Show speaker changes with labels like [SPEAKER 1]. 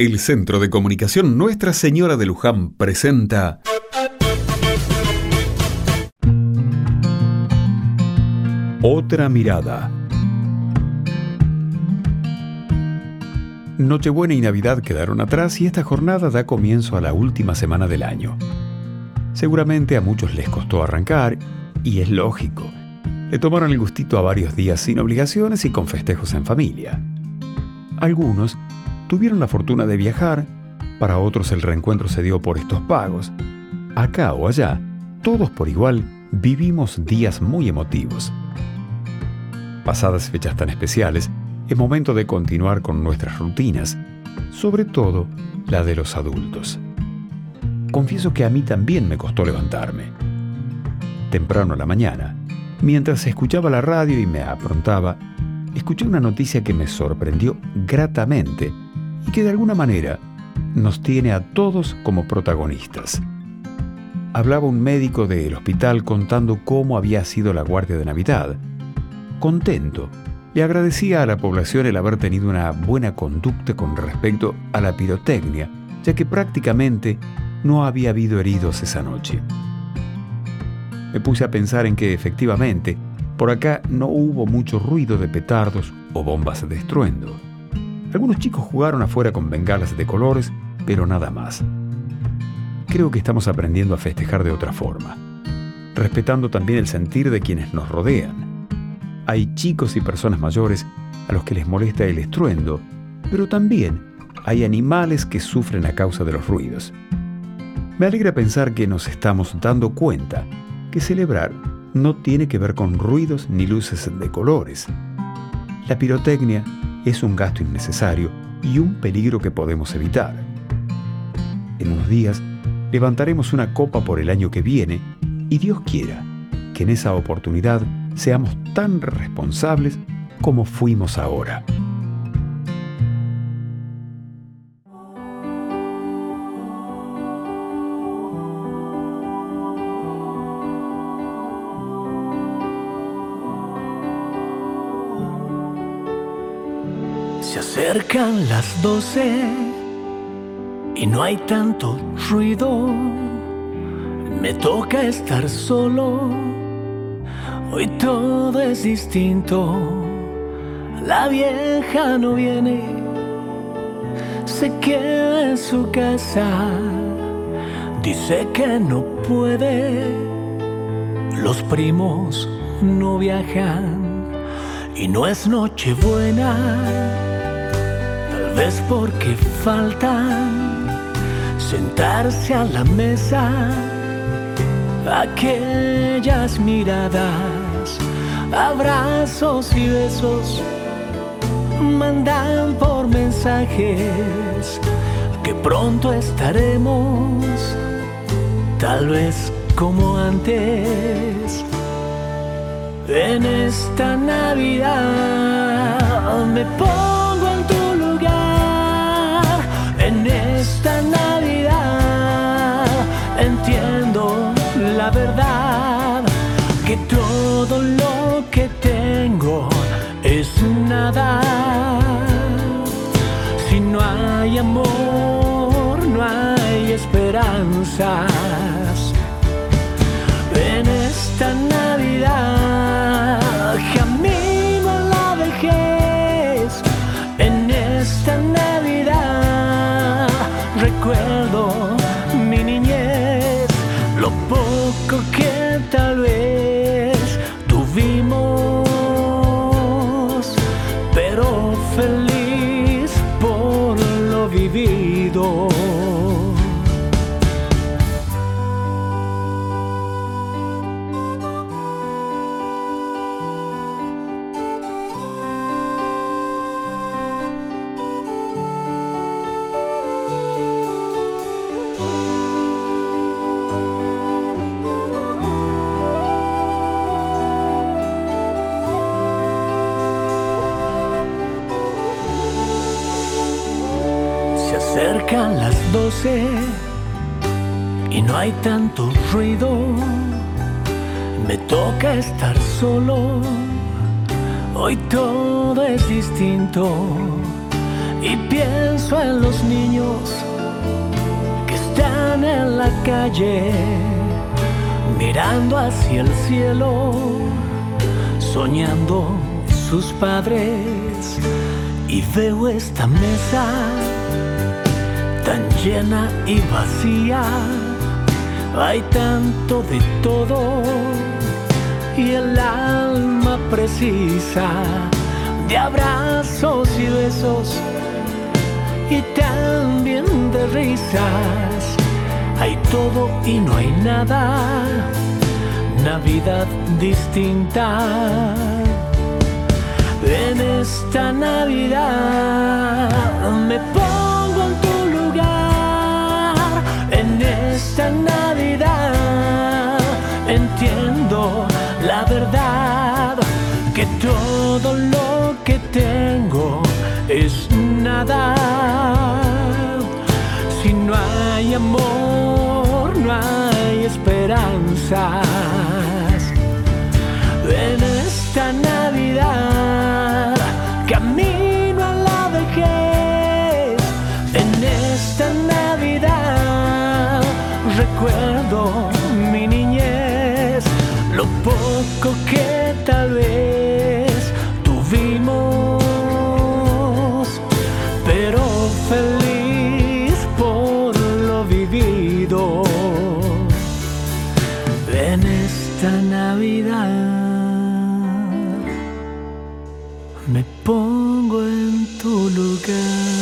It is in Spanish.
[SPEAKER 1] El Centro de Comunicación Nuestra Señora de Luján presenta Otra mirada. Nochebuena y Navidad quedaron atrás y esta jornada da comienzo a la última semana del año. Seguramente a muchos les costó arrancar, y es lógico. Le tomaron el gustito a varios días sin obligaciones y con festejos en familia. Algunos tuvieron la fortuna de viajar, para otros el reencuentro se dio por estos pagos. Acá o allá, todos por igual vivimos días muy emotivos. Pasadas fechas tan especiales, es momento de continuar con nuestras rutinas, sobre todo la de los adultos. Confieso que a mí también me costó levantarme. Temprano a la mañana, mientras escuchaba la radio y me aprontaba, escuché una noticia que me sorprendió gratamente y que de alguna manera nos tiene a todos como protagonistas. Hablaba un médico del hospital contando cómo había sido la guardia de Navidad. Contento, le agradecía a la población el haber tenido una buena conducta con respecto a la pirotecnia, ya que prácticamente no había habido heridos esa noche. Me puse a pensar en que efectivamente, por acá no hubo mucho ruido de petardos o bombas de estruendo. Algunos chicos jugaron afuera con bengalas de colores, pero nada más. Creo que estamos aprendiendo a festejar de otra forma, respetando también el sentir de quienes nos rodean. Hay chicos y personas mayores a los que les molesta el estruendo, pero también hay animales que sufren a causa de los ruidos. Me alegra pensar que nos estamos dando cuenta que celebrar no tiene que ver con ruidos ni luces de colores. La pirotecnia es un gasto innecesario y un peligro que podemos evitar. En unos días levantaremos una copa por el año que viene y Dios quiera que en esa oportunidad seamos tan responsables como fuimos ahora.
[SPEAKER 2] Se acercan las doce y no hay tanto ruido. Me toca estar solo. Hoy todo es distinto. La vieja no viene. Se queda en su casa. Dice que no puede. Los primos no viajan. Y no es noche buena vez porque faltan sentarse a la mesa aquellas miradas, abrazos y besos mandan por mensajes que pronto estaremos, tal vez como antes. En esta Navidad que todo lo que tengo es nada. Si no hay amor, no hay esperanzas. En esta Navidad camino la vejez. En esta recuerdo mi niñez, lo poco que tal vez 多 acercan las doce y no hay tanto ruido. Me toca estar solo. Hoy todo es distinto. y pienso en los niños que están en la calle mirando hacia el cielo, soñando sus padres y veo esta mesa tan llena y vacía. Hay tanto de todo y el alma precisa de abrazos y besos y también de risas. Hay todo y no hay nada. Navidad distinta en esta Navidad me pongo es nada. Si no hay amor, no hay esperanza. Esta Navidad me pongo en tu lugar.